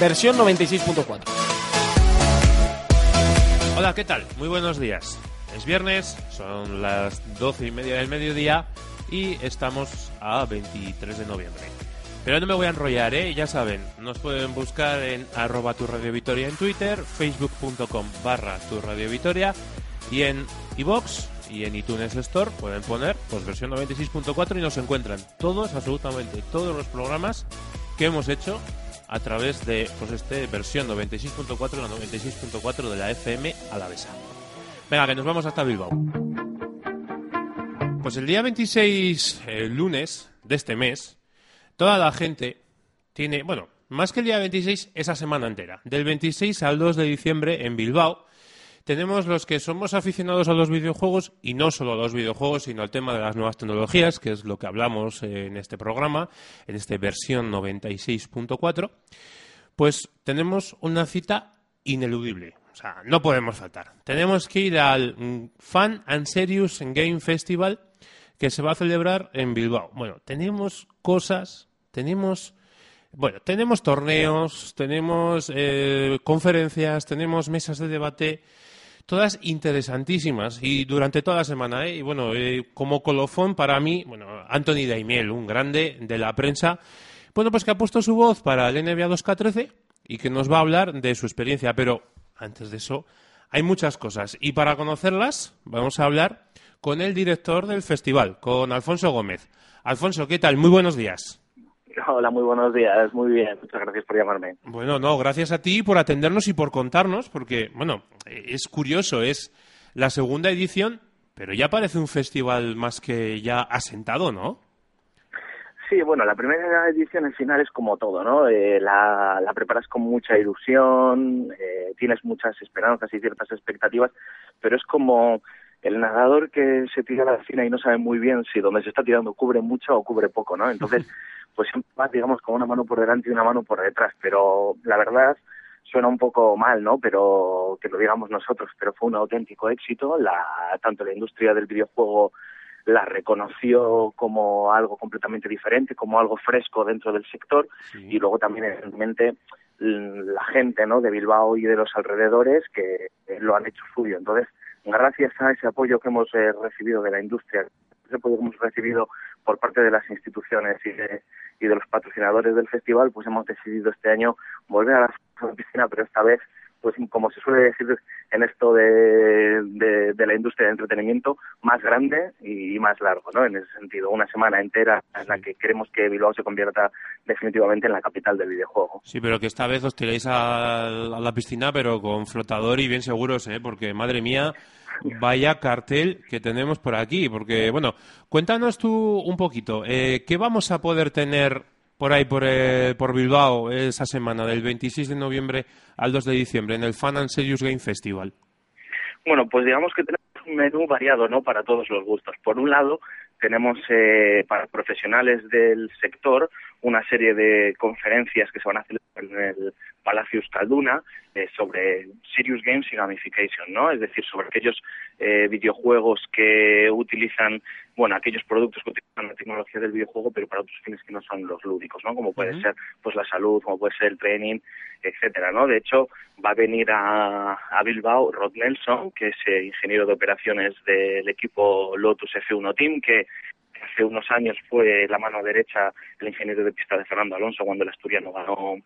Versión 96.4. Hola, ¿qué tal? Muy buenos días. Es viernes, son las doce y media del mediodía y estamos a 23 de noviembre. Pero no me voy a enrollar, ¿eh? Ya saben, nos pueden buscar en arroba tu radio en Twitter, facebook.com barra tu radio y en iBox y en iTunes Store pueden poner pues versión 96.4 y nos encuentran todos, absolutamente todos los programas que hemos hecho a través de pues este versión 96.4 la 96.4 de la FM a la besa. Venga, que nos vamos hasta Bilbao. Pues el día 26, el lunes de este mes, toda la gente tiene, bueno, más que el día 26, esa semana entera. Del 26 al 2 de diciembre en Bilbao tenemos los que somos aficionados a los videojuegos y no solo a los videojuegos, sino al tema de las nuevas tecnologías, que es lo que hablamos en este programa, en esta versión 96.4, pues tenemos una cita ineludible. O sea, no podemos faltar. Tenemos que ir al mm, Fan and Serious Game Festival que se va a celebrar en Bilbao. Bueno, tenemos cosas, tenemos bueno, tenemos torneos, tenemos eh, conferencias, tenemos mesas de debate, todas interesantísimas y durante toda la semana. ¿eh? Y bueno, eh, como colofón para mí, bueno, Anthony Daimiel, un grande de la prensa, bueno, pues que ha puesto su voz para el NBA 2K13 y que nos va a hablar de su experiencia. Pero antes de eso, hay muchas cosas y para conocerlas vamos a hablar con el director del festival, con Alfonso Gómez. Alfonso, ¿qué tal? Muy buenos días. Hola, muy buenos días. Muy bien. Muchas gracias por llamarme. Bueno, no, gracias a ti por atendernos y por contarnos, porque, bueno, es curioso, es la segunda edición, pero ya parece un festival más que ya asentado, ¿no? Sí, bueno, la primera edición al final es como todo, ¿no? Eh, la, la, preparas con mucha ilusión, eh, tienes muchas esperanzas y ciertas expectativas, pero es como el nadador que se tira a la piscina y no sabe muy bien si donde se está tirando cubre mucho o cubre poco, ¿no? Entonces, pues siempre vas, digamos, con una mano por delante y una mano por detrás, pero la verdad suena un poco mal, ¿no? Pero que lo digamos nosotros, pero fue un auténtico éxito, la, tanto la industria del videojuego la reconoció como algo completamente diferente, como algo fresco dentro del sector y luego también evidentemente la gente ¿no? de Bilbao y de los alrededores que lo han hecho suyo. Entonces, gracias a ese apoyo que hemos eh, recibido de la industria, apoyo que hemos recibido por parte de las instituciones y de, y de los patrocinadores del festival, pues hemos decidido este año volver a la piscina, pero esta vez pues como se suele decir en esto de, de, la industria de entretenimiento, más grande y, más largo, ¿no? En ese sentido, una semana entera en la que queremos que Bilbao se convierta definitivamente en la capital del videojuego. Sí, pero que esta vez os tiréis a, la piscina, pero con flotador y bien seguros, ¿eh? Porque, madre mía, vaya cartel que tenemos por aquí. Porque, bueno, cuéntanos tú un poquito, eh, ¿qué vamos a poder tener por ahí, por, eh, por Bilbao, esa semana, del 26 de noviembre al 2 de diciembre, en el Fun and Serious Game Festival? Bueno, pues digamos que tenemos un menú variado, ¿no? Para todos los gustos. Por un lado, tenemos eh, para profesionales del sector una serie de conferencias que se van a hacer en el Palacio Escalduna eh, sobre Serious Games y Gamification, ¿no? Es decir, sobre aquellos eh, videojuegos que utilizan, bueno, aquellos productos que utilizan la tecnología del videojuego, pero para otros fines que no son los lúdicos, ¿no? Como puede ser, pues, la salud, como puede ser el training, etcétera, ¿no? De hecho, va a venir a, a Bilbao Rod Nelson, que es eh, ingeniero de operaciones del equipo Lotus F1 Team, que hace unos años fue la mano derecha el ingeniero de pista de Fernando Alonso cuando el asturiano ganó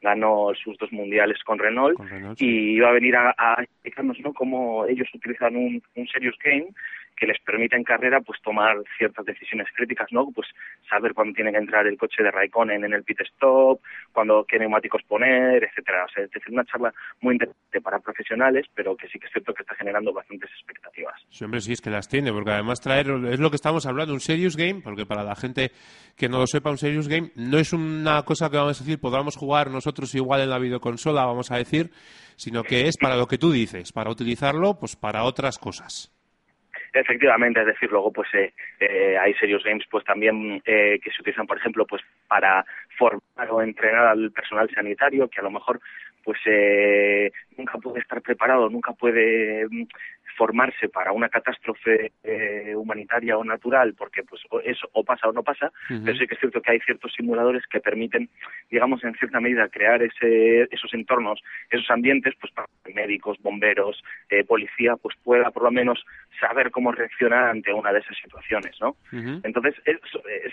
ganó sus dos mundiales con Renault, y iba a venir a, explicarnos ¿no? cómo ellos utilizan un, un serious game que les permite en carrera pues tomar ciertas decisiones críticas, ¿no? Pues saber cuándo tiene que entrar el coche de Raikkonen en el pit stop, cuándo qué neumáticos poner, etcétera. O sea, es decir, una charla muy interesante para profesionales, pero que sí que es cierto que está generando bastantes expectativas. Siempre sí es que las tiene, porque además traer, es lo que estamos hablando, un serious game, porque para la gente que no lo sepa, un serious game no es una cosa que vamos a decir, podamos jugar nosotros igual en la videoconsola, vamos a decir, sino que es para lo que tú dices, para utilizarlo, pues para otras cosas. Efectivamente, es decir, luego pues eh, eh, hay serious games pues también eh, que se utilizan, por ejemplo, pues para formar o entrenar al personal sanitario que a lo mejor pues nunca puede estar preparado, nunca puede mm, formarse para una catástrofe eh, humanitaria o natural, porque pues eso o pasa o no pasa, pero sí que es cierto que hay ciertos simuladores que permiten, digamos, en cierta medida crear ese, esos entornos, esos ambientes, pues para que médicos, bomberos, eh, policía, pues pueda por lo menos saber cómo reaccionar ante una de esas situaciones, ¿no? Entonces, eh,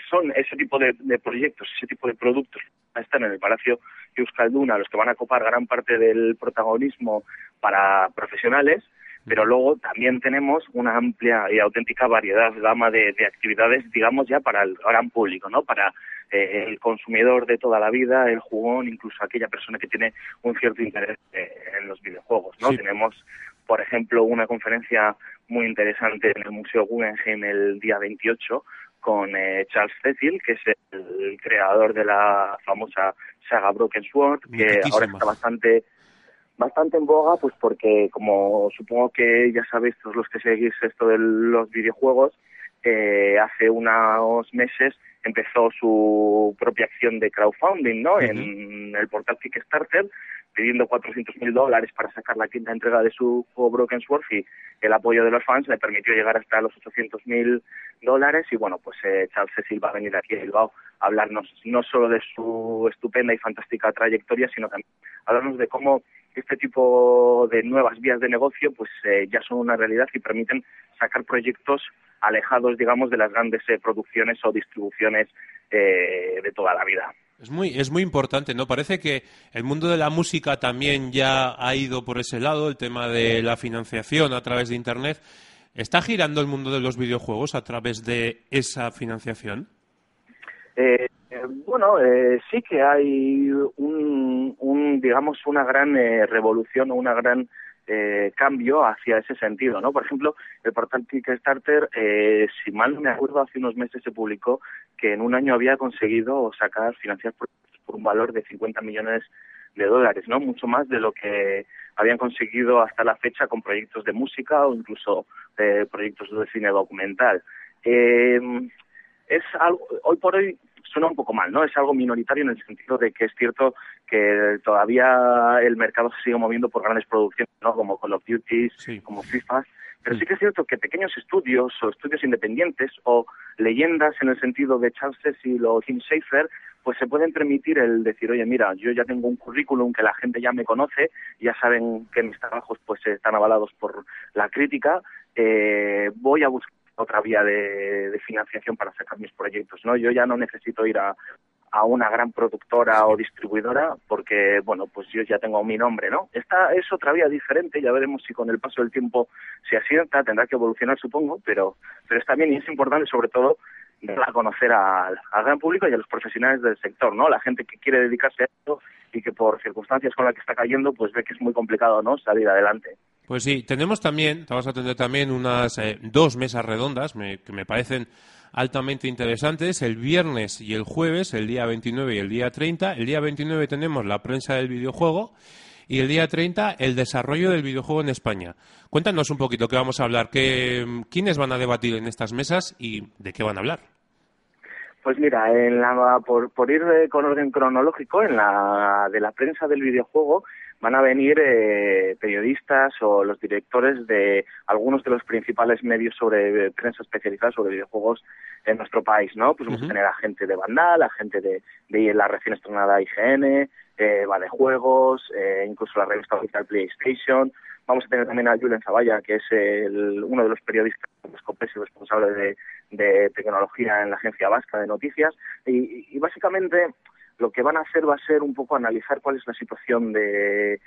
son ese tipo de, proyectos, ese tipo de productos que están en el Palacio Euskalduna, los que van a copar gran parte del protagonismo para profesionales, pero luego también tenemos una amplia y auténtica variedad, gama de, actividades, digamos, ya para el gran público, ¿no? Para eh, el consumidor de toda la vida, el jugón, incluso aquella persona que tiene un cierto interés eh, en los videojuegos, ¿no? Tenemos, por ejemplo, una conferencia muy interesante en el Museo Guggenheim el día 28 con eh, Charles Cecil, que es el, creador de la famosa saga Broken Sword, que ahora está bastante bastante en boga, pues porque como supongo que ya sabéis todos los que seguís esto de los videojuegos, eh, hace unos meses empezó su propia acción de crowdfunding, ¿no? En el portal Kickstarter, pidiendo 400 mil dólares para sacar la quinta entrega de su juego Broken Sword y el apoyo de los fans le permitió llegar hasta los 800 mil dólares y bueno, pues eh, Charles Cecil va a venir aquí a Bilbao a hablarnos no solo de su estupenda y fantástica trayectoria, sino también hablarnos de cómo este tipo de nuevas vías de negocio pues eh, ya son una realidad y permiten sacar proyectos alejados, digamos, de las grandes eh, producciones o distribuciones eh, de toda la vida. Es muy, es muy importante, ¿no? Parece que el mundo de la música también ya ha ido por ese lado, el tema de la financiación a través de Internet. ¿Está girando el mundo de los videojuegos a través de esa financiación? Eh, bueno, eh, sí que hay un, digamos, una gran eh, revolución o una gran eh, cambio hacia ese sentido, ¿no? Por ejemplo, el portal Kickstarter, eh, si mal no me acuerdo, hace unos meses se publicó que en un año había conseguido sacar, financiar por, un valor de 50 millones de dólares, ¿no? Mucho más de lo que habían conseguido hasta la fecha con proyectos de música o incluso eh, proyectos de cine documental. Eh, es algo, hoy por hoy suena un poco mal, ¿no? Es algo minoritario en el sentido de que es cierto que todavía el mercado se sigue moviendo por grandes producciones, ¿no? Como Call of Duty, como FIFA, pero sí que es cierto que pequeños estudios o estudios independientes o leyendas en el sentido de Charles Cecil o Tim Schafer, pues se pueden permitir el decir, oye, mira, yo ya tengo un currículum que la gente ya me conoce, ya saben que mis trabajos pues están avalados por la crítica, eh, voy a buscar otra vía de, financiación para sacar mis proyectos, ¿no? Yo ya no necesito ir a, una gran productora o distribuidora porque, bueno, pues yo ya tengo mi nombre, ¿no? Esta es otra vía diferente, ya veremos si con el paso del tiempo se asienta, tendrá que evolucionar, supongo, pero, pero está bien y es importante sobre todo dar a conocer al, al gran público y a los profesionales del sector, ¿no? La gente que quiere dedicarse a esto y que por circunstancias con las que está cayendo, pues ve que es muy complicado, ¿no? Salir adelante. Pues sí, tenemos también, vamos a tener también unas eh, dos mesas redondas que me parecen altamente interesantes, el viernes y el jueves, el día 29 y el día 30. El día 29 tenemos la prensa del videojuego y el día 30 el desarrollo del videojuego en España. Cuéntanos un poquito qué vamos a hablar, qué, quiénes van a debatir en estas mesas y de qué van a hablar. Pues mira, en la, por, por ir con orden cronológico, en la de la prensa del videojuego van a venir eh, periodistas o los directores de algunos de los principales medios sobre prensa especializada sobre videojuegos en nuestro país, ¿no? Pues vamos a tener a gente de Vandal, a gente de, de la recién estrenada IGN, eh, va de juegos, eh, incluso la revista oficial PlayStation. Vamos a tener también a Julen Zavalla, que es el, uno de los periodistas y responsable de, de, tecnología en la Agencia Vasca de Noticias. Y, y básicamente lo que van a hacer va a ser un poco analizar cuál es la situación de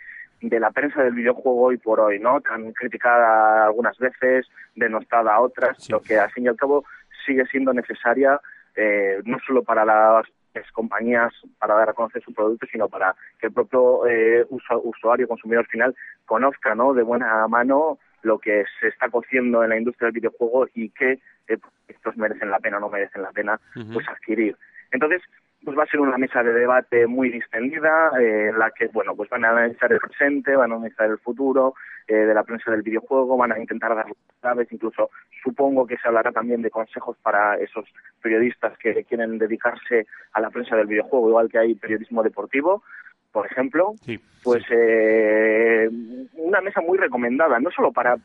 de la prensa del videojuego hoy por hoy, ¿no? Tan criticada algunas veces, denostada otras, lo que al fin y al cabo sigue siendo necesaria eh, no solo para las compañías para dar a conocer su producto, sino para que el propio eh, usuario, consumidor final, conozca ¿no? de buena mano lo que se está cociendo en la industria del videojuego y qué eh, estos merecen la pena o no merecen la pena pues adquirir. Entonces, pues va a ser una mesa de debate muy distendida eh, en la que bueno pues van a analizar el presente van a analizar el futuro eh, de la prensa del videojuego van a intentar dar claves incluso supongo que se hablará también de consejos para esos periodistas que quieren dedicarse a la prensa del videojuego igual que hay periodismo deportivo por ejemplo. Pues Eh, una mesa muy recomendada no solo para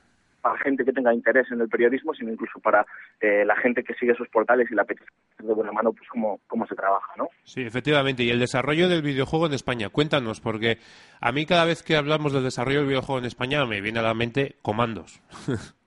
para gente que tenga interés en el periodismo, sino incluso para eh, la gente que sigue sus portales y la apetece de buena mano pues cómo, cómo se trabaja, ¿no? Sí, efectivamente. Y el desarrollo del videojuego en España, cuéntanos, porque a mí cada vez que hablamos del desarrollo del videojuego en España me viene a la mente comandos.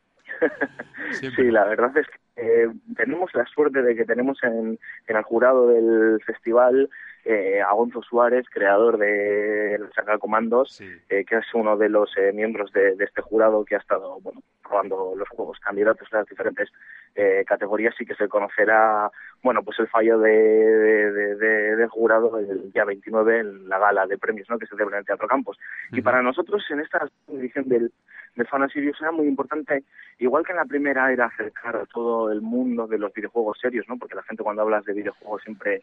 sí, la verdad es que eh, tenemos la suerte de que tenemos en, en el jurado del festival eh, a Gonzo Suárez, creador de la saga Comandos, eh, que es uno de los eh, miembros de, este jurado que ha estado bueno, probando los juegos candidatos a las diferentes eh, categorías y que se conocerá bueno pues el fallo de, del jurado el día 29 en la gala de premios ¿no? que se celebra en el Teatro Campos. Y para nosotros en esta edición del, del Fan era muy importante, igual que en la primera era acercar a todo el mundo de los videojuegos serios, ¿no? porque la gente cuando hablas de videojuegos siempre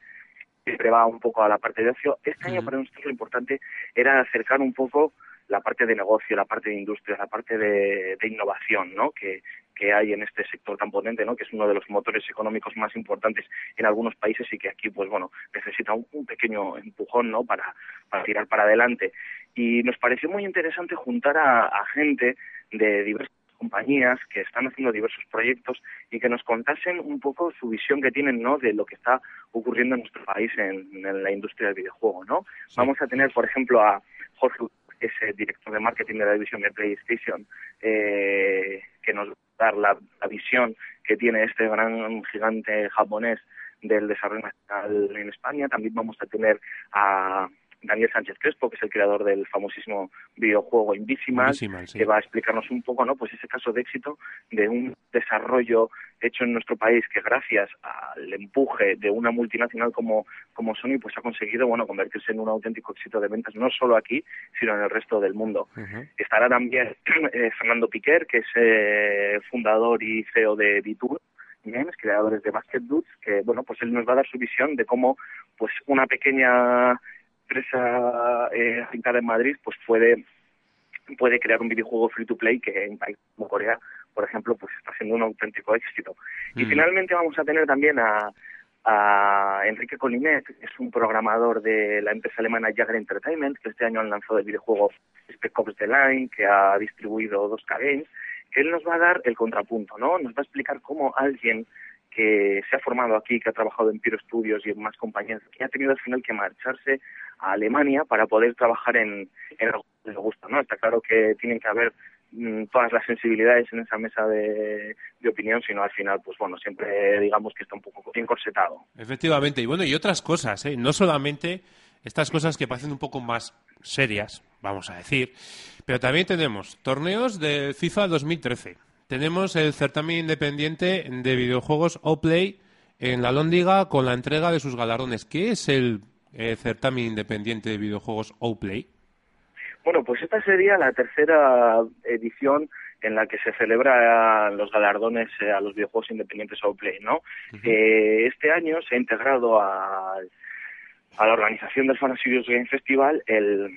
siempre va un poco a la parte de ocio. Este año para nosotros lo importante era acercar un poco la parte de negocio, la parte de industria, la parte de, innovación, ¿no? Que, que hay en este sector tan potente, ¿no? Que es uno de los motores económicos más importantes en algunos países y que aquí, pues bueno, necesita un, pequeño empujón, ¿no? Para, para tirar para adelante. Y nos pareció muy interesante juntar a, a gente de diversos compañías que están haciendo diversos proyectos y que nos contasen un poco su visión que tienen ¿no? de lo que está ocurriendo en nuestro país en, la industria del videojuego. ¿no? Vamos a tener, por ejemplo, a Jorge, que es el director de marketing de la división de PlayStation, eh, que nos va a dar la, visión que tiene este gran gigante japonés del desarrollo nacional en España. También vamos a tener a Daniel Sánchez Crespo, que es el creador del famosísimo videojuego Invisimal, que va a explicarnos un poco, ¿no? Pues ese caso de éxito de un desarrollo hecho en nuestro país que gracias al empuje de una multinacional como, como Sony, pues ha conseguido, bueno, convertirse en un auténtico éxito de ventas, no solo aquí, sino en el resto del mundo. Estará también eh, Fernando Piquer, que es eh, fundador y CEO de Vitur, Games, creadores de Basket Dudes, que bueno, pues él nos va a dar su visión de cómo pues una pequeña empresa eh, en Madrid pues puede puede crear un videojuego free to play que en países como Corea, por ejemplo, pues está siendo un auténtico éxito. Y mm. finalmente vamos a tener también a, a Enrique Colinet, que es un programador de la empresa alemana Jagger Entertainment, que este año han lanzado el videojuego Spec Ops The Line, que ha distribuido dos Games, él nos va a dar el contrapunto, ¿no? Nos va a explicar cómo alguien que se ha formado aquí, que ha trabajado en Piro Studios y en más compañías, que ha tenido al final que marcharse a Alemania para poder trabajar en, en algo que le gusta, ¿no? Está claro que tienen que haber mm, todas las sensibilidades en esa mesa de, de, opinión, sino al final, pues bueno, siempre digamos que está un poco bien corsetado. Efectivamente, y bueno, y otras cosas, ¿eh? No solamente estas cosas que parecen un poco más serias, vamos a decir, pero también tenemos torneos de FIFA 2013, tenemos el certamen independiente de videojuegos Oplay en la Lóndiga con la entrega de sus galardones. ¿Qué es el eh, certamen independiente de videojuegos Oplay? Bueno, pues esta sería la tercera edición en la que se celebra los galardones eh, a los videojuegos independientes Oplay, ¿no? Eh, este año se ha integrado a, a la organización del Fantasy Game Festival el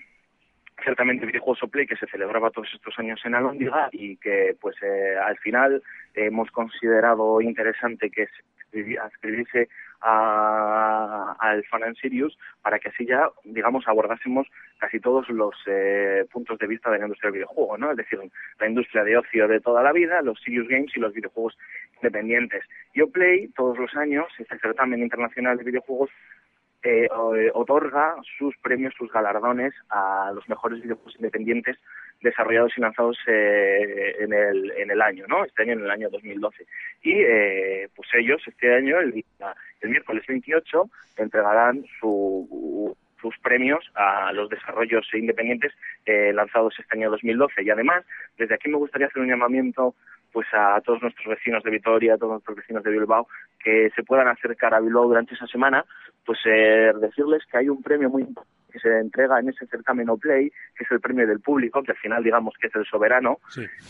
ciertamente videojuegos Play que se celebraba todos estos años en Alondiga y que pues eh, al final hemos considerado interesante que se adscribiese al Fan Sirius para que así ya, digamos, abordásemos casi todos los eh, puntos de vista de la industria del videojuego, ¿no? Es decir, la industria de ocio de toda la vida, los Sirius Games y los videojuegos independientes. Yo Play, todos los años, este certamen internacional de videojuegos eh, otorga sus premios, sus galardones a los mejores videojuegos independientes desarrollados y lanzados eh, en, el, en el año, ¿no? Este año, en el año 2012. Y eh, pues ellos este año, el, el miércoles 28, entregarán su, sus premios a los desarrollos independientes eh, lanzados este año 2012. Y además, desde aquí me gustaría hacer un llamamiento pues a todos nuestros vecinos de Vitoria, a todos nuestros vecinos de Bilbao, que se puedan acercar a Bilbao durante esa semana, pues eh, decirles que hay un premio muy importante que se entrega en ese certamen o play, que es el premio del público, que al final digamos que es el soberano.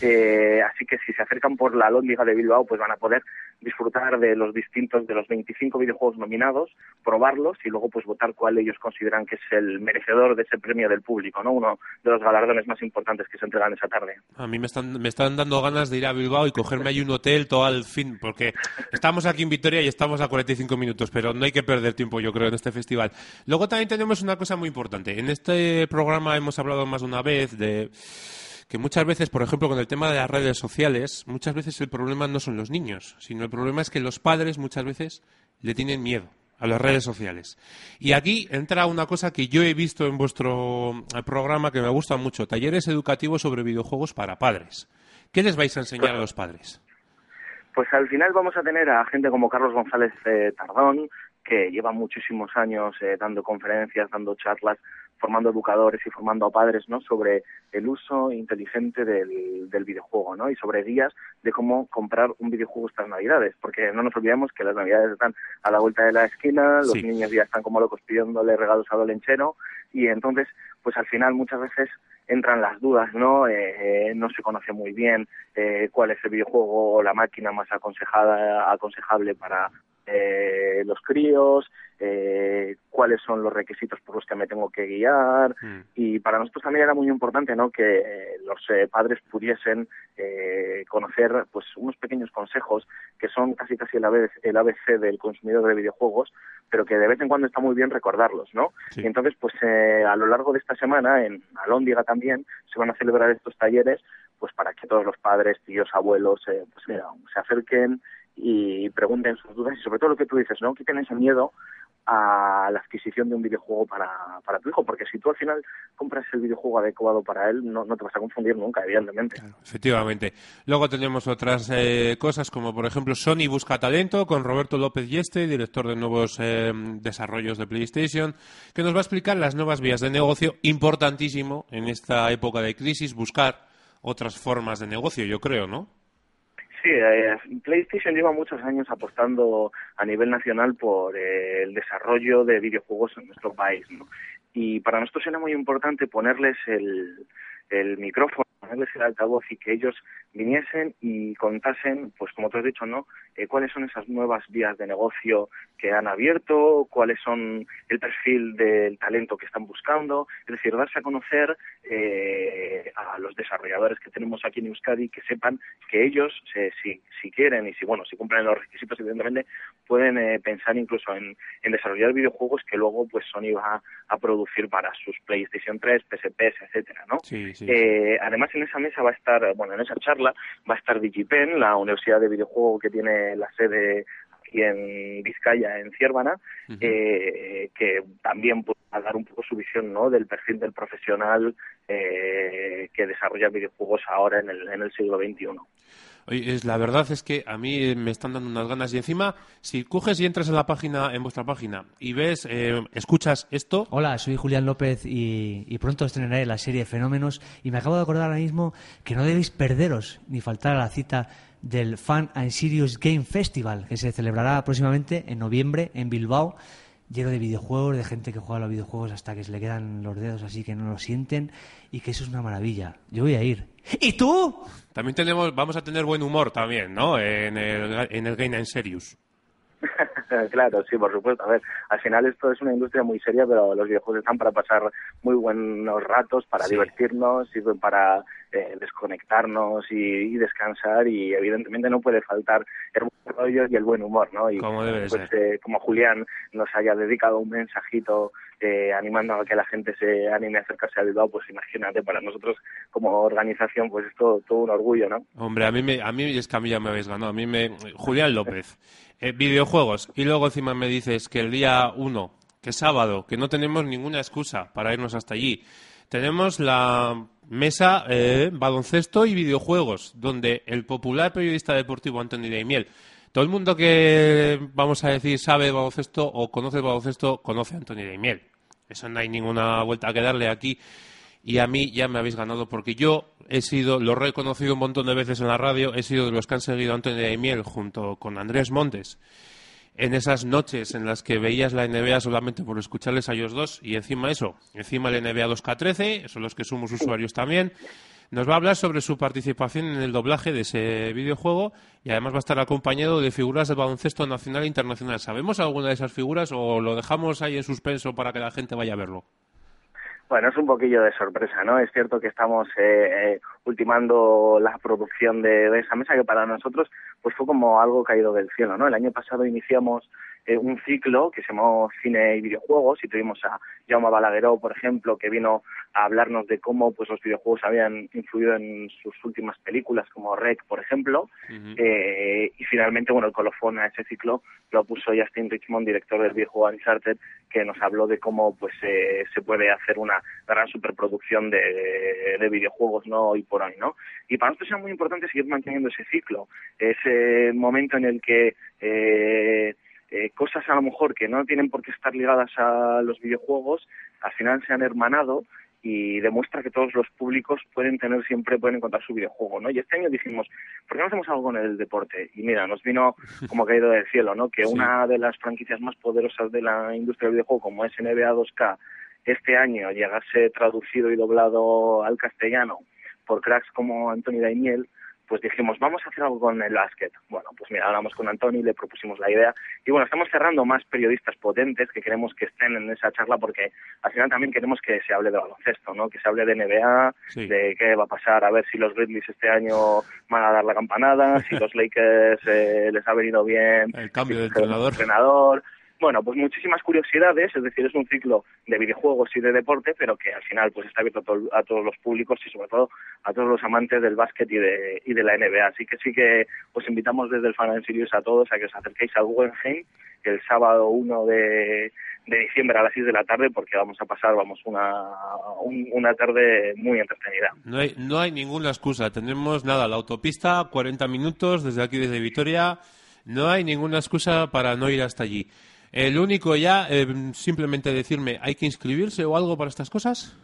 Eh, así que si se acercan por la Lóndiga de Bilbao, pues van a poder disfrutar de los distintos, de los 25 videojuegos nominados, probarlos y luego pues votar cuál ellos consideran que es el merecedor de ese premio del público, ¿no? Uno de los galardones más importantes que se entregan esa tarde. A mí me están, me están dando ganas de ir a Bilbao y cogerme ahí un hotel todo al fin, porque estamos aquí en Vitoria y estamos a 45 minutos, pero no hay que perder tiempo, yo creo, en este festival. Luego también tenemos una cosa muy importante. En este programa hemos hablado más de una vez de que muchas veces, por ejemplo, con el tema de las redes sociales, muchas veces el problema no son los niños, sino el problema es que los padres muchas veces le tienen miedo a las redes sociales. Y aquí entra una cosa que yo he visto en vuestro eh, programa que me gusta mucho, talleres educativos sobre videojuegos para padres. ¿Qué les vais a enseñar a los padres? Pues al final vamos a tener a gente como Carlos González eh, Tardón, que lleva muchísimos años eh, dando conferencias, dando charlas, formando educadores y formando a padres ¿no? sobre el uso inteligente del, del videojuego ¿no? y sobre guías de cómo comprar un videojuego estas navidades, porque no nos olvidemos que las navidades están a la vuelta de la esquina, los niños ya están como locos pidiéndole regalos a Dolenchero y entonces pues al final muchas veces entran las dudas, ¿no? Eh, eh, no se conoce muy bien eh, cuál es el videojuego o la máquina más aconsejada, aconsejable para eh, los críos, eh, cuáles son los requisitos por los que me tengo que guiar mm. y para nosotros también era muy importante ¿no? que eh, los eh, padres pudiesen eh, conocer pues unos pequeños consejos que son casi casi el ABC, el ABC del consumidor de videojuegos pero que de vez en cuando está muy bien recordarlos ¿no? Y entonces pues eh, a lo largo de esta semana en Alóndiga también se van a celebrar estos talleres pues para que todos los padres, tíos, abuelos eh, pues mira, se acerquen y pregunten sus dudas y sobre todo lo que tú dices, ¿no? Quiten ese miedo a la adquisición de un videojuego para, para tu hijo, porque si tú al final compras el videojuego adecuado para él, no, no te vas a confundir nunca, evidentemente. efectivamente. Luego tenemos otras eh, cosas, como por ejemplo Sony Busca Talento, con Roberto López Yeste, director de nuevos eh, desarrollos de PlayStation, que nos va a explicar las nuevas vías de negocio, importantísimo en esta época de crisis, buscar otras formas de negocio, yo creo, ¿no? Sí, eh, PlayStation lleva muchos años apostando a nivel nacional por eh, el desarrollo de videojuegos en nuestro país, ¿no? Y para nosotros era muy importante ponerles el, el micrófono, ponerles el altavoz y que ellos viniesen y contasen, pues como tú has dicho, ¿no? Eh, cuáles son esas nuevas vías de negocio que han abierto, cuáles son el perfil del talento que están buscando, es decir, darse a conocer eh, a los desarrolladores que tenemos aquí en Euskadi que sepan que ellos, eh, si, si quieren y si bueno, si cumplen los requisitos, evidentemente, pueden eh, pensar incluso en, en desarrollar videojuegos que luego pues Sony va a producir para sus PlayStation 3, PSPs, etcétera, ¿no? Sí, sí. Eh, además en esa mesa va a estar, bueno, en esa charla va a estar DigiPen, la universidad de videojuego que tiene la sede aquí en Vizcaya, en Ciervana, eh, que también puede dar un poco su visión ¿no? del perfil del profesional eh, que desarrolla videojuegos ahora en el, en el siglo XXI. Oye, es, la verdad es que a mí me están dando unas ganas. Y encima, si coges y entras en la página, en vuestra página y ves, eh, escuchas esto, Hola, soy Julián López y, y pronto estrenaré la serie Fenómenos. Y me acabo de acordar ahora mismo que no debéis perderos ni faltar a la cita del Fan and Serious Game Festival que se celebrará próximamente en noviembre en Bilbao lleno de videojuegos, de gente que juega a los videojuegos hasta que se le quedan los dedos así que no lo sienten y que eso es una maravilla. Yo voy a ir. ¿Y tú? también tenemos, vamos a tener buen humor también, ¿no? En el, en el Game and Serious. claro, sí, por supuesto. A ver, al final esto es una industria muy seria, pero los videojuegos están para pasar muy buenos ratos, para Sí. divertirnos, sirven para eh, desconectarnos y, y descansar y evidentemente no puede faltar el buen rollo y el buen humor, ¿no? Y Como pues, eh, como Julián nos haya dedicado un mensajito eh, animando a que la gente se anime a acercarse a Bilbao, pues imagínate, para nosotros como organización, pues es todo, todo un orgullo, ¿no? Hombre, a mí, me, a mí es que a mí ya me habéis ganado. A mí me... Julián López, eh, videojuegos. Y luego encima me dices que el día 1, que es sábado, que no tenemos ninguna excusa para irnos hasta allí. Tenemos la mesa eh, baloncesto y videojuegos, donde el popular periodista deportivo Antonio Daimiel, todo el mundo que, vamos a decir, sabe baloncesto o conoce el baloncesto, conoce a Antonio Daimiel. Eso no hay ninguna vuelta que darle aquí. Y a mí ya me habéis ganado porque yo he sido, lo he reconocido un montón de veces en la radio, he sido de los que han seguido a Antonio de Miel junto con Andrés Montes en esas noches en las que veías la NBA solamente por escucharles a ellos dos y encima eso, encima el NBA 2K13, son los que somos usuarios también, nos va a hablar sobre su participación en el doblaje de ese videojuego y además va a estar acompañado de figuras del baloncesto nacional e internacional. ¿Sabemos alguna de esas figuras o lo dejamos ahí en suspenso para que la gente vaya a verlo? Bueno, es un poquillo de sorpresa, ¿no? Es cierto que estamos eh, eh, ultimando la producción de, de, esa mesa que para nosotros pues fue como algo caído del cielo, ¿no? El año pasado iniciamos eh, un ciclo que se llamó Cine y Videojuegos y tuvimos a Jaume Balagueró, por ejemplo, que vino a hablarnos de cómo pues los videojuegos habían influido en sus últimas películas, como Rec, por ejemplo. eh, y finalmente, bueno, el colofón a ese ciclo lo puso Justin Richmond, director del videojuego Uncharted, que nos habló de cómo pues eh, se puede hacer una gran superproducción de, de videojuegos, ¿no? Hoy por hoy, ¿no? Y para nosotros es muy importante seguir manteniendo ese ciclo, ese momento en el que eh, eh, cosas a lo mejor que no tienen por qué estar ligadas a los videojuegos, al final se han hermanado y demuestra que todos los públicos pueden tener siempre, pueden encontrar su videojuego, ¿no? Y este año dijimos, ¿por qué no hacemos algo con el deporte? Y mira, nos vino como caído del cielo, ¿no? Que sí. una de las franquicias más poderosas de la industria del videojuego, como es NBA 2K, este año llegase traducido y doblado al castellano por cracks como Antonio Daimiel, pues dijimos, vamos a hacer algo con el básquet. Bueno, pues mira, hablamos con Antoni, le propusimos la idea. Y bueno, estamos cerrando más periodistas potentes que queremos que estén en esa charla porque al final también queremos que se hable de baloncesto, ¿no? Que se hable de NBA, sí. de qué va a pasar, a ver si los Grizzlies este año van a dar la campanada, si los Lakers eh, les ha venido bien. El cambio de entrenador. entrenador bueno, pues muchísimas curiosidades, es decir, es un ciclo de videojuegos y de deporte, pero que al final pues está abierto a, to a todos los públicos y sobre todo a todos los amantes del básquet y de, y de la NBA. Así que sí que os invitamos desde el Fan Sirius a todos a que os acerquéis al Guggenheim el sábado 1 de, diciembre a las 6 de la tarde porque vamos a pasar vamos una, un, una tarde muy entretenida. No hay, no hay ninguna excusa, tenemos nada, la autopista, 40 minutos desde aquí, desde Vitoria, no hay ninguna excusa para no ir hasta allí. El único ya, eh, simplemente decirme, ¿hay que inscribirse o algo para estas cosas?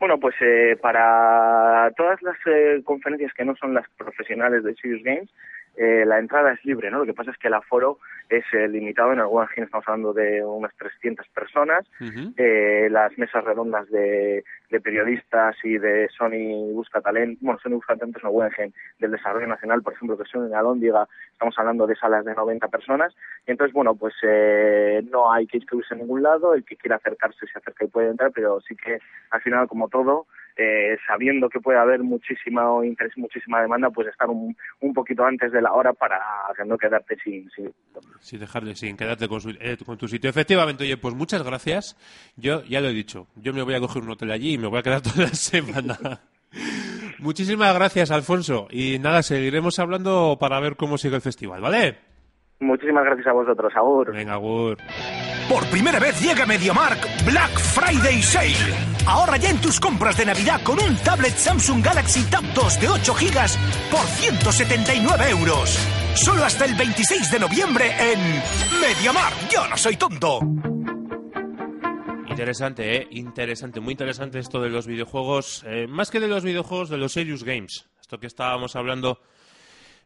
Bueno, pues eh, para todas las eh, conferencias que no son las profesionales de Serious Games, eh, la entrada es libre, ¿no? Lo que pasa es que el aforo es eh, limitado. En el Guggenheim estamos hablando de unas 300 personas. Uh -huh. eh, las mesas redondas de, de, periodistas y de Sony Busca Talent, bueno, Sony Busca Talent es el Guggenheim del Desarrollo Nacional, por ejemplo, que son en Alóndiga, estamos hablando de salas de 90 personas. Y entonces, bueno, pues eh, no hay que inscribirse en ningún lado. El que quiera acercarse se acerca y puede entrar, pero sí que al final, como todo, eh, sabiendo que puede haber muchísima interés, muchísima demanda, pues estar un, un poquito antes de la hora para no quedarte sin... Sin, sin dejarle, sin quedarte con, su, eh, con, tu sitio. Efectivamente, oye, pues muchas gracias. Yo ya lo he dicho, yo me voy a coger un hotel allí y me voy a quedar toda la semana. Muchísimas gracias, Alfonso. Y nada, seguiremos hablando para ver cómo sigue el festival, ¿vale? Muchísimas gracias a vosotros, Agur. Venga, Agur. Por primera vez llega MediaMark Black Friday Sale. Ahorra ya en tus compras de Navidad con un tablet Samsung Galaxy Tab 2 de 8 GB por 179 euros. Solo hasta el 26 de noviembre en MediaMark. Yo no soy tonto. Interesante, ¿eh? Interesante, muy interesante esto de los videojuegos. Eh, más que de los videojuegos, de los Serious Games. Esto que estábamos hablando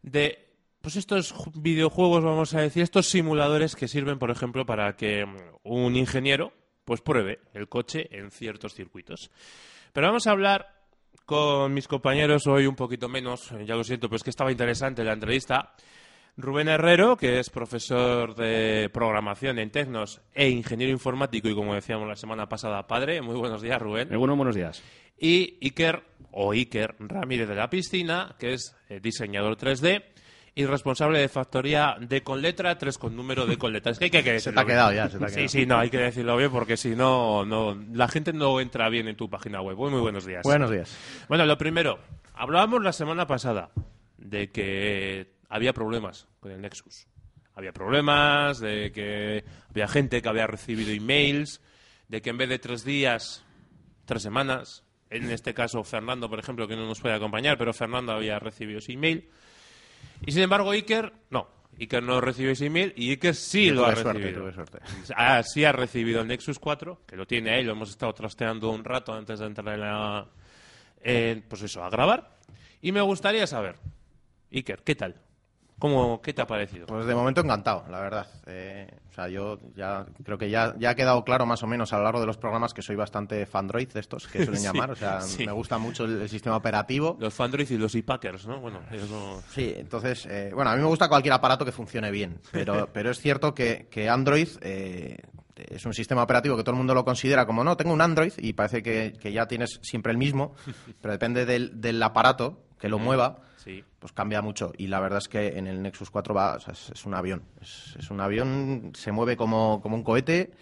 de pues estos videojuegos, vamos a decir, estos simuladores que sirven, por ejemplo, para que un ingeniero pues pruebe el coche en ciertos circuitos. Pero vamos a hablar con mis compañeros hoy un poquito menos, ya lo siento, pues que estaba interesante la entrevista. Rubén Herrero, que es profesor de programación en Tecnos e ingeniero informático y, como decíamos la semana pasada, padre. Muy buenos días, Rubén. Eh, bueno, buenos días. Y Iker, o Iker Ramírez de la Piscina, que es diseñador 3D y responsable de factoría de con letra, tres con número de con letra. Es que hay que, que Se te ha quedado ya, se te ha quedado. Sí, sí, no, hay que decirlo bien porque si no, no, la gente no entra bien en tu página web. Muy, muy buenos días. Buenos días. Bueno, lo primero, hablábamos la semana pasada de que había problemas con el Nexus. Había problemas de que había gente que había recibido emails, de que en vez de tres días, tres semanas, en este caso Fernando, por ejemplo, que no nos puede acompañar, pero Fernando había recibido ese email. Y sin embargo, Iker, no. Iker no recibe ese email y Iker sí Yo lo ha suerte, recibido. tuve suerte. Ah, sí ha recibido el Nexus 4, que lo tiene ahí, lo hemos estado trasteando un rato antes de entrar en la, en, pues eso, a grabar. Y me gustaría saber, Iker, ¿qué tal? ¿Cómo, ¿Qué te ha parecido? Pues de momento encantado, la verdad. Eh, o sea, yo ya creo que ya, ya ha quedado claro más o menos a lo largo de los programas que soy bastante fandroid de estos, que suelen Sí, llamar. O sea, sí. me gusta mucho el, el sistema operativo. Los Fandroid y los iPackers, ¿no? Bueno, eso... Sí, entonces, eh, bueno, a mí me gusta cualquier aparato que funcione bien, pero, pero es cierto que, que Android eh, es un sistema operativo que todo el mundo lo considera como, no, tengo un Android y parece que, que ya tienes siempre el mismo, pero depende del, del aparato que lo mueva, Sí. pues cambia mucho. Y la verdad es que en el Nexus 4 va, o sea, es, es un avión. Es, es un avión, se mueve como, como un cohete.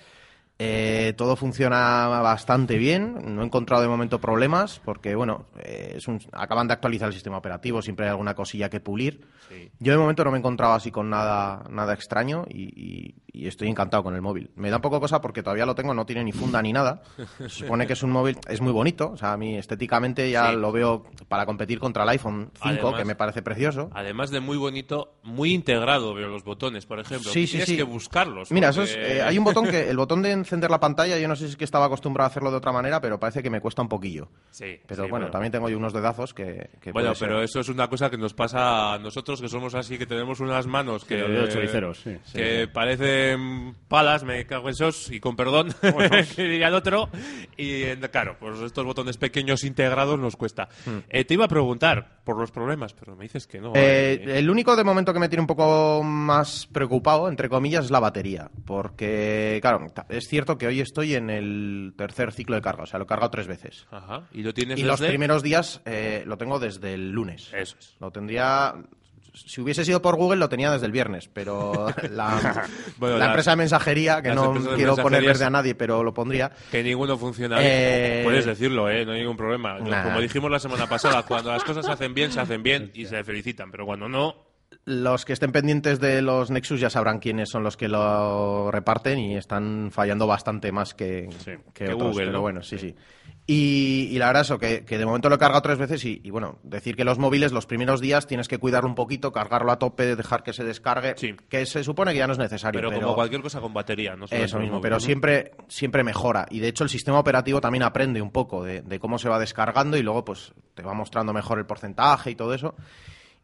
eh, todo funciona bastante bien. No he encontrado de momento problemas porque, bueno, eh, es un- acaban de actualizar el sistema operativo. Siempre hay alguna cosilla que pulir. Sí. Yo de momento no me he encontrado así con nada, nada extraño y, y- y estoy encantado con el móvil. Me da un poco cosa porque todavía lo tengo, no tiene ni funda ni nada. Se supone que es un móvil, es muy bonito. O sea, a mí estéticamente ya Sí. lo veo para competir contra el iPhone 5, Además- que me parece precioso. Además de muy bonito, muy integrado veo los botones, por ejemplo. Sí, sí, Tienes sí. que buscarlos. Mira, eso es, eh, hay un botón que, el botón de encender la pantalla, yo no sé si es que estaba acostumbrado a hacerlo de otra manera, pero parece que me cuesta un poquillo. Sí, Pero sí, bueno, también tengo yo unos dedazos que, que Bueno, puede ser. pero eso es una cosa que nos pasa a nosotros que somos así, que tenemos unas manos que, dedos choriceros, sí, sí. Palas, me cago en esos, y con perdón, que diría el otro. Y eh, claro, pues estos botones pequeños integrados nos cuesta. Eh, te iba a preguntar por los problemas, pero me dices que no. Eh, eh. el único de momento que me tiene un poco más preocupado, entre comillas, es la batería. Porque, claro, es cierto que hoy estoy en el tercer ciclo de carga, o sea, lo he cargado tres veces. Ajá, y lo tienes Y los primeros días eh, lo tengo desde el lunes. Eso es. Lo tendría. Si hubiese sido por Google, lo tenía desde el viernes, pero la, Bueno, la las- empresa de mensajería, que no quiero poner verde a nadie, pero lo pondría. Que ninguno funciona Eh. Puedes decirlo, ¿eh? No hay ningún problema. Nah. Como dijimos la semana pasada, cuando las cosas se hacen bien, se hacen bien y se felicitan. Pero cuando no, Los que estén pendientes de los Nexus ya sabrán quiénes son los que lo reparten y están fallando bastante más que, que que otros, Google, pero ¿no? bueno, sí, sí. Y, y la verdad eso, que, que de momento lo he cargado tres veces y, y bueno, decir que los móviles los primeros días tienes que cuidarlo un poquito, cargarlo a tope, dejar que se descargue, que se supone que ya no es necesario. pero, pero como cualquier cosa con batería, no Eso mismo, móvil, pero ¿no? siempre, siempre mejora. Y de hecho el sistema operativo también aprende un poco de, de cómo se va descargando y luego pues te va mostrando mejor el porcentaje y todo eso.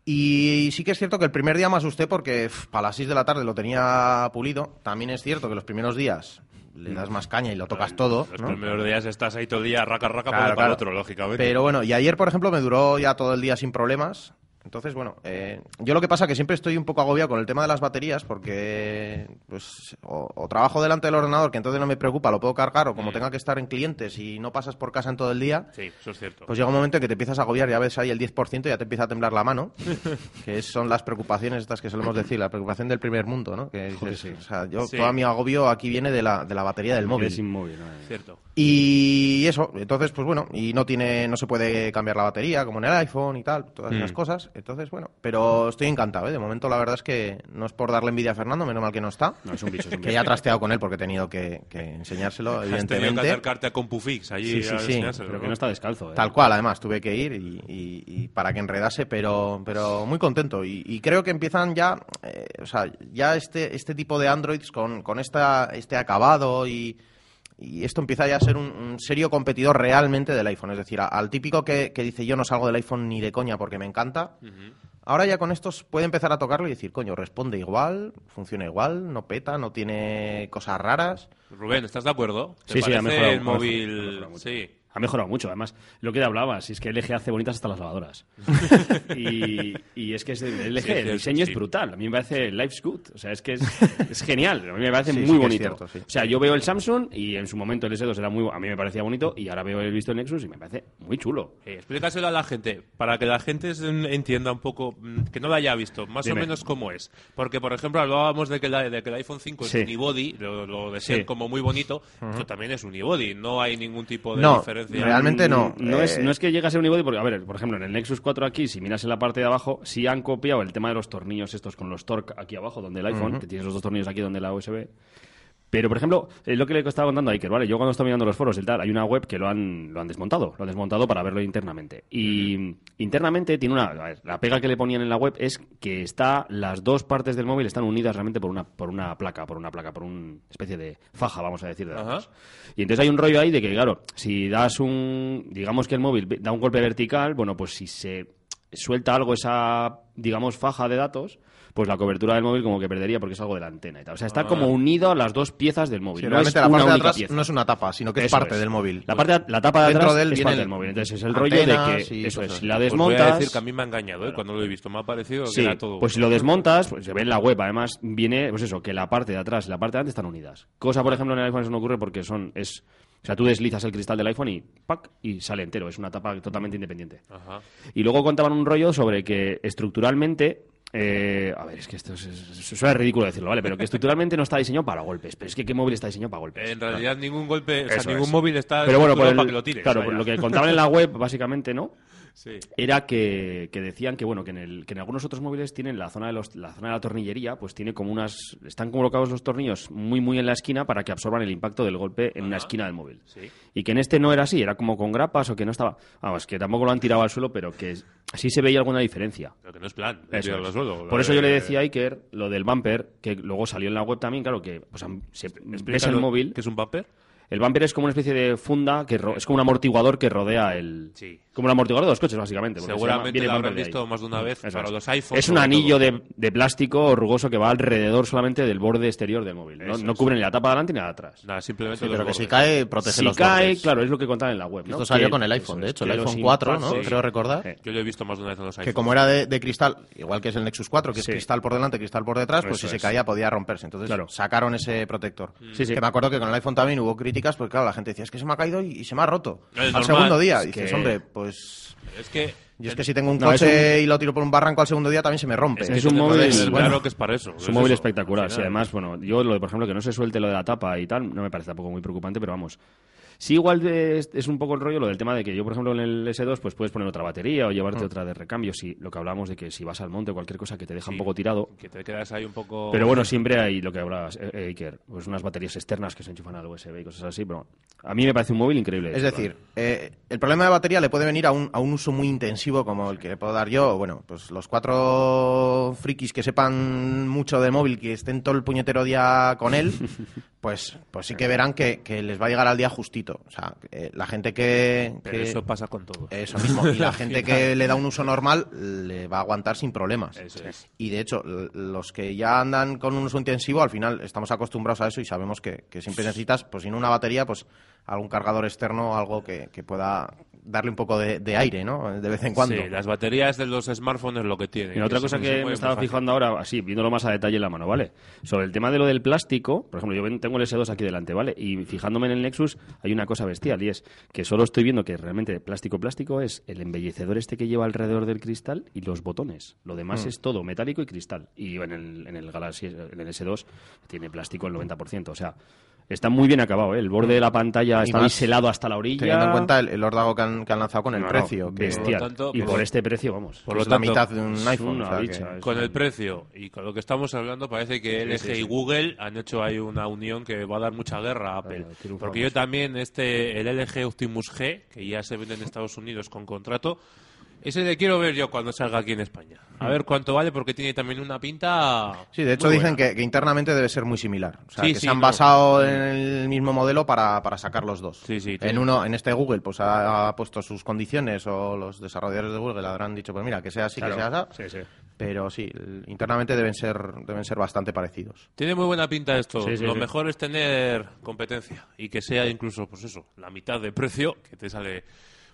Y sí que es cierto que el primer día me asusté porque para las 6 de la tarde lo tenía pulido. También es cierto que los primeros días le das más caña y lo tocas todo. Los ¿no? primeros días estás ahí todo el día, raca, raca, Claro, para, claro. otro, lógicamente. Pero bueno, y ayer, por ejemplo, me duró ya todo el día sin problemas. Entonces, bueno, eh, yo lo que pasa es que siempre estoy un poco agobiado con el tema de las baterías porque pues o, o trabajo delante del ordenador, que entonces no me preocupa, lo puedo cargar, o como tenga que estar en clientes y no pasas por casa en todo el día, Sí, eso es cierto. pues llega un momento en que te empiezas a agobiar, ya ves ahí el 10% y ya te empieza a temblar la mano, que son las preocupaciones estas que solemos decir, la preocupación del primer mundo, ¿no? Que dices, o sea, yo Sí. todo mi agobio aquí viene de la, de la batería del móvil. Es inmóvil, ¿no? Cierto. Y eso, entonces, pues bueno, y no tiene, no se puede cambiar la batería como en el iPhone y tal, todas esas Mm. cosas. Entonces, bueno, pero estoy encantado, ¿eh? De momento, la verdad es que no es por darle envidia a Fernando, menos mal que no está. No, es un bicho, es un Que ya he trasteado con él porque he tenido que, que enseñárselo, Has tenido que evidentemente. acercarte a CompuFix allí Sí, sí, a sí. enseñárselo, Pero que ¿no? no está descalzo, ¿eh? Tal cual, además, tuve que ir y, y- y para que enredase, pero, pero muy contento. Y, y creo que empiezan ya, eh, o sea, ya este, este tipo de Androids con, con esta, este acabado y, y esto empieza ya a ser un, un serio competidor realmente del iPhone. Es decir, a- al típico que, que dice yo no salgo del iPhone ni de coña porque me encanta. Ahora ya con estos puede empezar a tocarlo y decir, coño, responde igual, funciona igual, no peta, no tiene cosas raras. Rubén, ¿estás de acuerdo? ¿Te Sí, sí, ha parece mejorado, el móvil... sí. Ha mejorado mucho, además. Lo que hablaba, si es que el LG hace bonitas hasta las lavadoras. y, y es que es el LG, Sí, el diseño sí. es brutal. A mí me parece Life's Good. O sea, es que es, es genial. A mí me parece Sí, muy bonito. cierto, sí. O sea, yo veo el Samsung y en su momento el S2 era muy, a mí me parecía bonito y ahora veo el visto el Nexus y me parece muy chulo. Eh, explícaselo a la gente, para que la gente entienda un poco, mm, que no lo haya visto, más Dime. o menos cómo es. Porque, por ejemplo, hablábamos de que, la- de que el iPhone 5 Sí. es unibody, lo, lo de ser Sí. como muy bonito, esto también es unibody, no hay ningún tipo de No, diferencia. Realmente no. No, es, Eh, no es que llegue a ser unibody, porque, a ver, por ejemplo, en el Nexus 4 aquí, si miras en la parte de abajo, sí han copiado el tema de los tornillos estos con los Torque aquí abajo, donde el iPhone, que tienes los dos tornillos aquí donde la USB. Pero, por ejemplo, eh, lo que le estaba contando a Iker, ¿vale? Yo cuando estoy mirando los foros y tal, hay una web que lo han, lo han desmontado, lo han desmontado para verlo internamente. Y internamente tiene una... a ver, la pega que le ponían en la web es que está, las dos partes del móvil están unidas realmente por una, por una placa, por una placa, por una especie de faja, vamos a decir, de datos. Y entonces hay un rollo ahí de que, claro, si das un... digamos que el móvil da un golpe vertical, bueno, pues si se suelta algo esa, digamos, faja de datos, pues la cobertura del móvil como que perdería porque es algo de la antena y tal. O sea, está como unido a las dos piezas del móvil. Sí, no realmente es la una parte de atrás pieza. no es una tapa, sino que es parte del móvil. La, parte, la tapa de Dentro atrás de él es parte del móvil. Entonces es el rollo de que y eso es, cosas si la así. Pues voy a desmontas... decir que a mí me ha engañado, ¿eh? Cuando lo he visto. Me ha parecido que Sí, era todo... pues si lo desmontas, pues se ve en la web, además viene, pues eso, que la parte de atrás y la parte de adelante están unidas. Cosa, por ejemplo, en el iPhone eso no ocurre porque son, es, o sea, tú deslizas el cristal del iPhone y ¡pac! y sale entero, es una tapa totalmente independiente. Ajá. Y luego contaban un rollo sobre que estructuralmente. Eh, a ver, es que esto es, es- suena ridículo decirlo, ¿vale? Pero que estructuralmente no está diseñado para golpes. Pero es que ¿qué móvil está diseñado para golpes? En realidad ningún golpe, o sea, Eso ningún es. móvil está Pero bueno, por estructurado el- para que lo tires. claro, vaya. por lo que contaban en la web, básicamente, ¿no? Sí. Era que, que decían que bueno que en, el, que en algunos otros móviles tienen la zona de los, la zona de la tornillería, pues tiene como unas están colocados los tornillos muy muy en la esquina para que absorban el impacto del golpe en una esquina del móvil. Sí. Y que en este no era así, era como con grapas o que no estaba, vamos, que tampoco lo han tirado al suelo, pero que sí se veía alguna diferencia. Pero que no es plan. Eso es. al suelo. Por eso yo le Eh, decía a Iker lo del bumper, que luego salió en la web también, claro, que pues, se, ves el explícalo, móvil. ¿Qué es un bumper? El bumper es como una especie de funda, que ro- es como un amortiguador que rodea el... Sí. Como un amortiguador de los coches, básicamente. porque se llama- Seguramente viene lo habrán visto más de una vez Eso para es. los iPhones. Es un anillo de, de plástico rugoso que va alrededor solamente del borde exterior del móvil. No, no cubre ni la tapa de adelante ni la de atrás. Nada, simplemente Sí, los pero que si cae, protege Si los cae, bordes. claro, es lo que contaban en la web. ¿no? Esto salió Que- con el iPhone, es, de hecho, que el iPhone 4, ¿no? impactos- Creo recordar. Yo lo he visto más de una vez en los Que iPhones. como era de, de cristal, igual que es el Nexus 4, que es Sí. cristal por delante, cristal por detrás, pues Eso si se caía podía romperse. Entonces Claro. sacaron ese protector. Sí, sí. Que me acuerdo que con el iPhone también hubo críticas, pues claro, la gente decía, es que se me ha caído y, se me ha roto. Al segundo día. Es dices, que- hombre, pues... Es que... Yo es que si tengo un No, coche y lo tiro por un barranco al segundo día también se me rompe. Es que es un móvil- Entonces, Claro bueno, que es para eso. Es un móvil eso, espectacular. Sí, además, bueno, yo lo de, por ejemplo, que no se suelte lo de la tapa y tal, no me parece tampoco muy preocupante, pero vamos. Sí, igual es, es un poco el rollo lo del tema de que yo, por ejemplo, en el S2, pues puedes poner otra batería o llevarte otra de recambio. Si, lo que hablamos de que si vas al monte o cualquier cosa que te deja un poco tirado. Que te quedas ahí un poco... Pero bueno, siempre hay lo que hablabas, eh, eh, Iker, pues unas baterías externas que se enchufan al USB y cosas así, pero a mí me parece un móvil increíble. Es decir, eh, el problema de batería le puede venir a un, a un uso muy intensivo como el que le puedo dar yo. Bueno, pues los cuatro frikis que sepan mucho de móvil, que estén todo el puñetero día con él, pues, pues sí que verán que, que les va a llegar al día justito. O sea, eh, la gente que... Pero que- eso pasa con todo. Eso mismo. Y la gente que le da un uso normal le va a aguantar sin problemas. Eso es. Y de hecho, l- los que ya andan con un uso intensivo, al final estamos acostumbrados a eso y sabemos que, que siempre necesitas, pues sin una batería, pues algún cargador externo, algo que, que pueda darle un poco de, de aire, ¿no? De vez en cuando. Sí, las baterías de los smartphones es lo que tienen. Mira, otra cosa que me estaba fácil. fijando ahora, así, viéndolo más a detalle en la mano, ¿vale? Sobre el tema de lo del plástico, por ejemplo, yo tengo el S2 aquí delante, ¿vale? Y fijándome en el Nexus hay una cosa bestial y es que solo estoy viendo que realmente plástico plástico es el embellecedor este que lleva alrededor del cristal y los botones. Lo demás es todo metálico y cristal. Y en el, en el Galaxy, en el S2 tiene plástico el 90%, o sea... Está muy bien acabado, ¿eh? El borde de la pantalla Y está biselado hasta la orilla. Teniendo en cuenta el, el órdago que han, que han lanzado con el No, no, precio. que bestial. Por tanto, y pues- por este precio, vamos. Por es lo la mitad de un es iPhone. una o sea que- Con el precio y con lo que estamos hablando, parece que LG sí, sí. y Google han hecho ahí una unión que va a dar mucha guerra a Apple. Claro. Porque yo también, este, el LG Optimus G, que ya se vende en Estados Unidos con contrato, ese le quiero ver yo cuando salga aquí en España. A ver cuánto vale, porque tiene también una pinta. Sí, de hecho muy dicen que, que internamente debe ser muy similar. O sea, Sí, que sí, se han no. basado en el mismo modelo para, para sacar los dos. Sí, sí, en tiene- uno, en este Google, pues ha, ha puesto sus condiciones o los desarrolladores de Google habrán dicho, pues mira, que sea así, Claro. que sea así. Sí, sí. Pero sí, internamente deben ser, deben ser bastante parecidos. Tiene muy buena pinta esto. Sí, sí, Lo sí. mejor es tener competencia y que sea incluso, pues eso, la mitad de precio, que te sale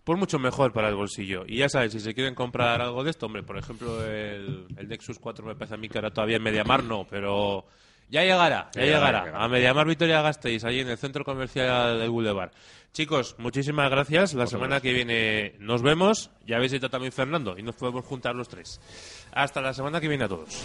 pues mucho mejor para el bolsillo. Y ya sabes, si se quieren comprar algo de esto, hombre, por ejemplo, el, el Nexus 4 me parece a mí que ahora todavía en Mediamar no, pero ya llegará, ya Ya llegará. A Mediamar Vitoria Gasteiz, ahí en el centro comercial del Boulevard. Chicos, muchísimas gracias. La semana que viene nos vemos. Ya habéis ido también Fernando y nos podemos juntar los tres. Hasta la semana que viene a todos.